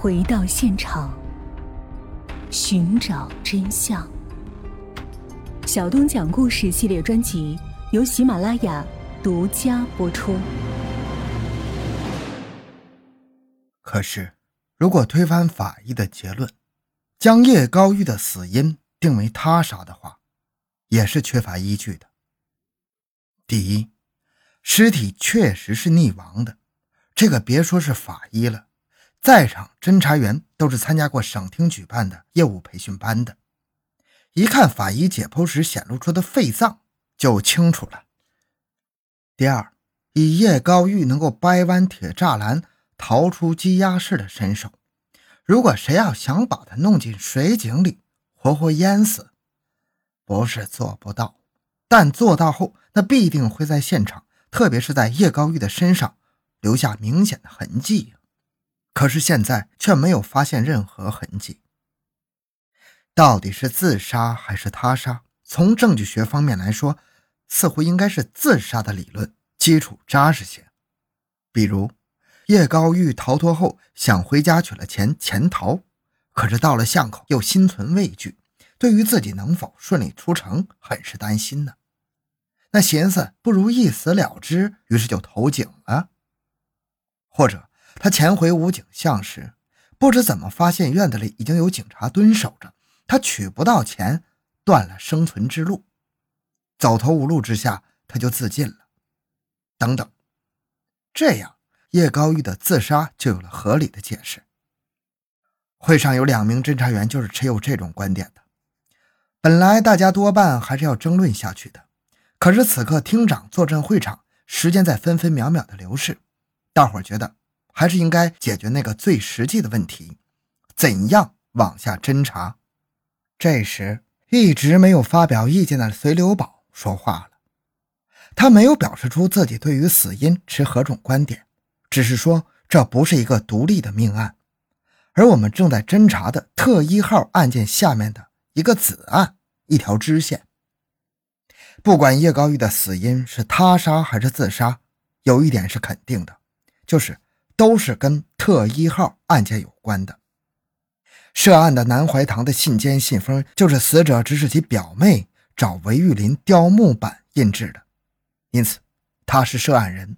回到现场，寻找真相。小东讲故事系列专辑由喜马拉雅独家播出。可是，如果推翻法医的结论，将叶高玉的死因定为他杀的话，也是缺乏依据的。第一，尸体确实是溺亡的，这个别说是法医了，在场侦查员都是参加过省厅举办的业务培训班的。一看法医解剖时显露出的肺脏，就清楚了。第二，以叶高玉能够掰弯铁栅栏逃出羁押室的身手，如果谁要想把他弄进水井里活活淹死，不是做不到，但做到后，那必定会在现场，特别是在叶高玉的身上留下明显的痕迹。可是现在却没有发现任何痕迹。到底是自杀还是他杀？从证据学方面来说，似乎应该是自杀的理论基础扎实些。比如，叶高玉逃脱后想回家取了钱潜逃，可是到了巷口又心存畏惧，对于自己能否顺利出城很是担心呢。那寻思不如一死了之，于是就投井了。或者他潜回武警巷时，不知怎么发现院子里已经有警察蹲守着。他取不到钱，断了生存之路，走投无路之下，他就自尽了。等等，这样叶高玉的自杀就有了合理的解释。会上有两名侦查员就是持有这种观点的。本来大家多半还是要争论下去的，可是此刻厅长坐镇会场，时间在分分秒秒的流逝，大伙觉得还是应该解决那个最实际的问题：怎样往下侦查。这时，一直没有发表意见的隋留宝说话了。他没有表示出自己对于死因持何种观点，只是说这不是一个独立的命案，而我们正在侦查的特一号案件下面的一个子案，一条支线。不管叶高玉的死因是他杀还是自杀，有一点是肯定的，就是都是跟特一号案件有关的。涉案的南怀堂的信笺信封，就是死者指使其表妹找韦玉林雕木板印制的，因此他是涉案人。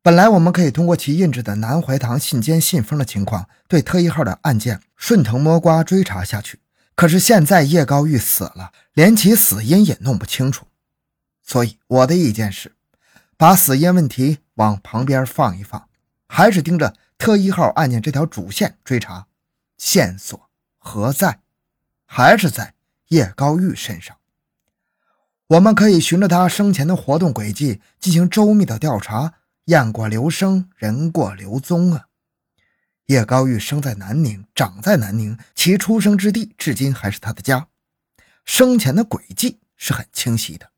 本来我们可以通过其印制的南怀堂信笺信封的情况，对特一号的案件顺藤摸瓜追查下去。可是现在叶高玉死了，连其死因也弄不清楚，所以我的意见是，把死因问题往旁边放一放，还是盯着特一号案件这条主线追查。线索何在？还是在叶高玉身上？我们可以循着他生前的活动轨迹进行周密的调查，雁过留声，人过留踪啊！叶高玉生在南宁，长在南宁，其出生之地至今还是他的家，生前的轨迹是很清晰的。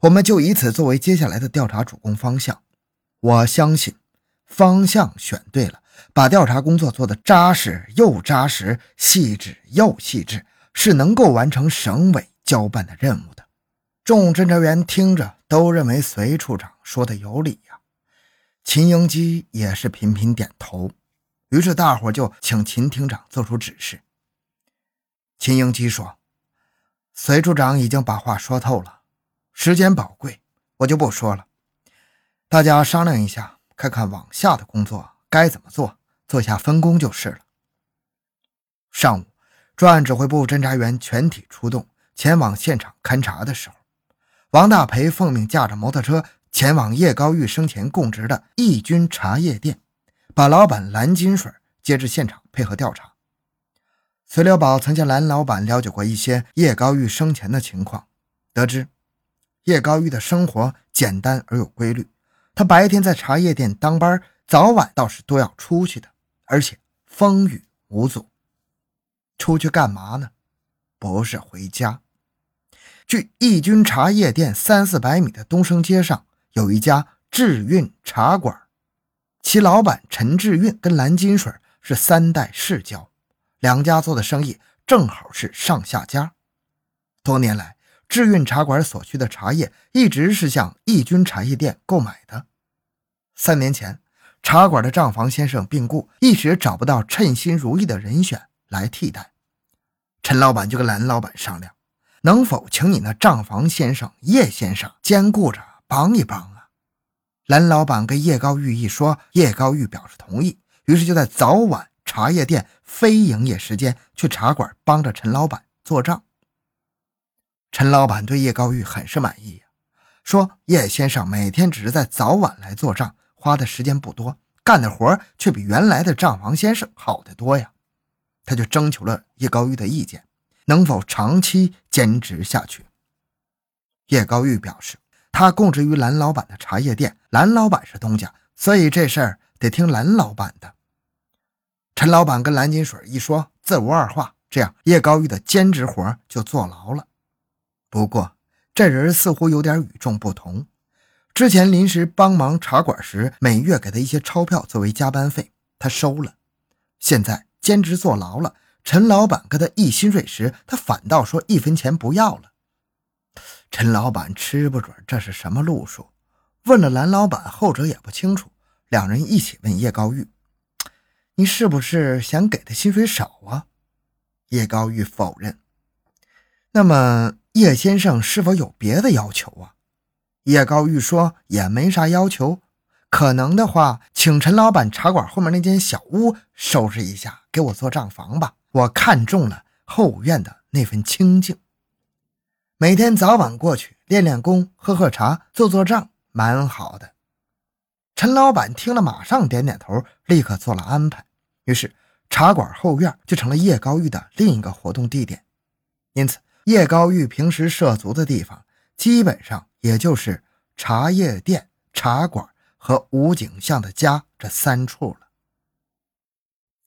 我们就以此作为接下来的调查主攻方向。我相信方向选对了。把调查工作做得扎实又扎实，细致又细致，是能够完成省委交办的任务的。众侦查员听着都认为隋处长说的有理呀。秦英基也是频频点头。于是大伙就请秦厅长做出指示。秦英基说：“隋处长已经把话说透了，时间宝贵，我就不说了。大家商量一下，看看往下的工作。”该怎么做，做下分工就是了。上午，专案指挥部侦查员全体出动，前往现场勘查的时候，王大培奉命驾着摩托车前往叶高玉生前供职的义军茶叶店，把老板蓝金水接至现场配合调查。隋六宝曾向蓝老板了解过一些叶高玉生前的情况，得知叶高玉的生活简单而有规律，他白天在茶叶店当班。早晚倒是都要出去的，而且风雨无阻。出去干嘛呢？不是回家。距义军茶叶店三四百米的东升街上有一家智运茶馆，其老板陈志运跟蓝金水是三代世交，两家做的生意正好是上下家。多年来，智运茶馆所需的茶叶一直是向义军茶叶店购买的。三年前。茶馆的账房先生病故，一时找不到称心如意的人选来替代。陈老板就跟蓝老板商量，能否请你那账房先生叶先生兼顾着帮一帮啊？蓝老板跟叶高玉一说，叶高玉表示同意，于是就在早晚茶叶店非营业时间去茶馆帮着陈老板做账。陈老板对叶高玉很是满意，说叶先生每天只是在早晚来做账，花的时间不多，干的活却比原来的账房先生好得多呀。他就征求了叶高玉的意见，能否长期兼职下去？叶高玉表示，他供职于蓝老板的茶叶店，蓝老板是东家，所以这事儿得听蓝老板的。陈老板跟蓝金水一说，自无二话，这样叶高玉的兼职活就坐牢了。不过，这人似乎有点与众不同。之前临时帮忙茶馆时，每月给他一些钞票作为加班费，他收了。现在兼职坐牢了，陈老板跟他议薪水时，他反倒说一分钱不要了。陈老板吃不准这是什么路数，问了蓝老板，后者也不清楚。两人一起问叶高玉：“你是不是想给他薪水少啊？”叶高玉否认。那么。叶先生是否有别的要求啊？叶高玉说也没啥要求，可能的话，请陈老板茶馆后面那间小屋收拾一下，给我做账房吧。我看中了后院的那份清静，每天早晚过去练练功，喝喝茶，做做账，蛮好的。陈老板听了，马上点点头，立刻做了安排。于是茶馆后院就成了叶高玉的另一个活动地点，因此。叶高玉平时涉足的地方，基本上也就是茶叶店、茶馆和武警巷的家这三处了。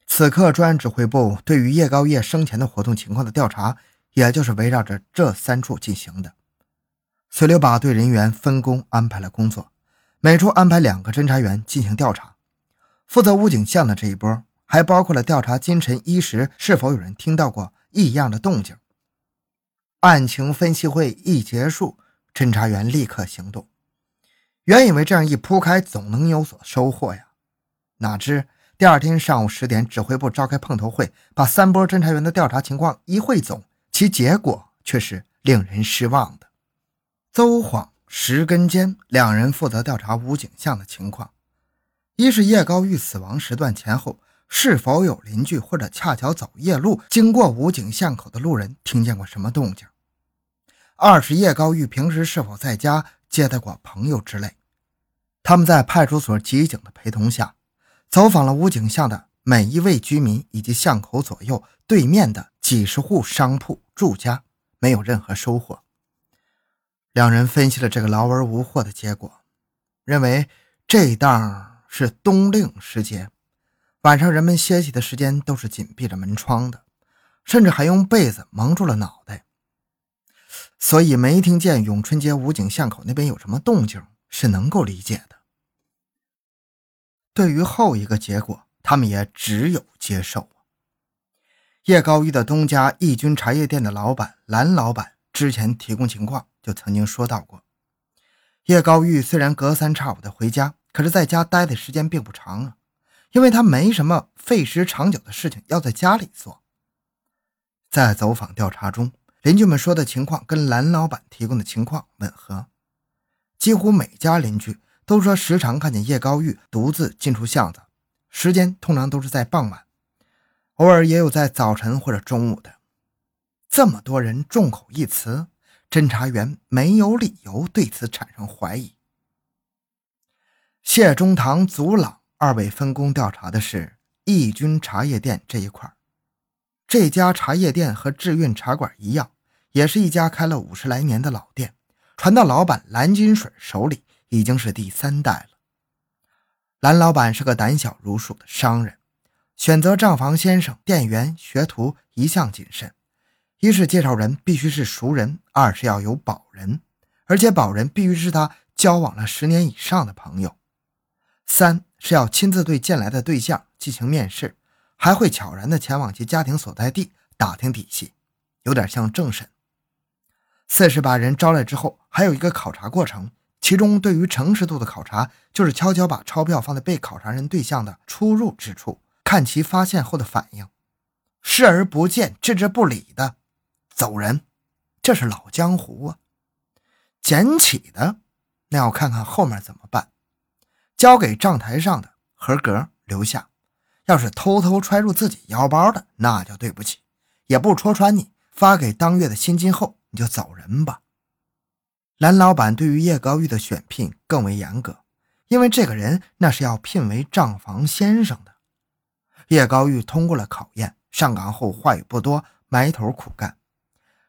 此刻，专案指挥部对于叶高叶生前的活动情况的调查，也就是围绕着这三处进行的。随留把队人员分工安排了工作，每处安排两个侦查员进行调查。负责武警巷的这一波，还包括了调查今晨一时是否有人听到过异样的动静。案情分析会一结束，侦查员立刻行动。原以为这样一铺开，总能有所收获呀，哪知第二天上午十点，指挥部召开碰头会，把三波侦查员的调查情况一汇总，其结果却是令人失望的。邹晃、石根坚两人负责调查武警巷的情况，一是叶高玉死亡时段前后。是否有邻居或者恰巧走夜路经过武警巷口的路人听见过什么动静？二是叶高玉平时是否在家接待过朋友之类？他们在派出所警警的陪同下，走访了武警巷的每一位居民以及巷口左右对面的几十户商铺住家，没有任何收获。两人分析了这个劳而无获的结果，认为这档是冬令时节。晚上人们歇息的时间都是紧闭着门窗的，甚至还用被子蒙住了脑袋，所以没听见永春街武警巷口那边有什么动静是能够理解的。对于后一个结果，他们也只有接受。叶高玉的东家义军茶叶店的老板蓝老板之前提供情况就曾经说到过，叶高玉虽然隔三差五的回家，可是在家待的时间并不长啊。因为他没什么费时长久的事情要在家里做。在走访调查中，邻居们说的情况跟蓝老板提供的情况吻合，几乎每家邻居都说时常看见叶高玉独自进出巷子，时间通常都是在傍晚，偶尔也有在早晨或者中午的。这么多人众口一词，侦查员没有理由对此产生怀疑。谢中堂、祖朗。二位分工调查的是义军茶叶店这一块这家茶叶店和智运茶馆一样，也是一家开了五十来年的老店，传到老板蓝金水手里已经是第三代了。蓝老板是个胆小如鼠的商人，选择账房先生、店员、学徒一向谨慎。一是介绍人必须是熟人，二是要有保人，而且保人必须是他交往了十年以上的朋友。三。是要亲自对见来的对象进行面试，还会悄然地前往其家庭所在地打听底细，有点像政审。四是把人招来之后，还有一个考察过程，其中对于诚实度的考察，就是悄悄把钞票放在被考察人对象的出入之处，看其发现后的反应。视而不见、置之不理的走人，这是老江湖啊。捡起的，那要看看后面怎么办。交给账台上的合格留下，要是偷偷揣入自己腰包的，那就对不起，也不戳穿你。发给当月的薪金后，你就走人吧。蓝老板对于叶高玉的选聘更为严格，因为这个人那是要聘为账房先生的。叶高玉通过了考验，上岗后话语不多，埋头苦干。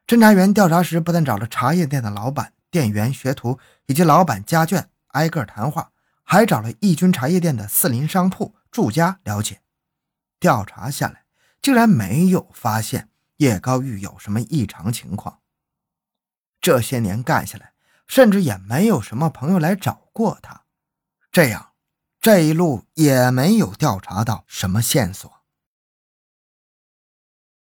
侦查员调查时，不但找了茶叶店的老板、店员、学徒以及老板家眷挨个谈话，还找了义军茶叶店的四邻商铺住家了解。调查下来，竟然没有发现叶高玉有什么异常情况。这些年干下来。甚至也没有什么朋友来找过他，这样这一路也没有调查到什么线索。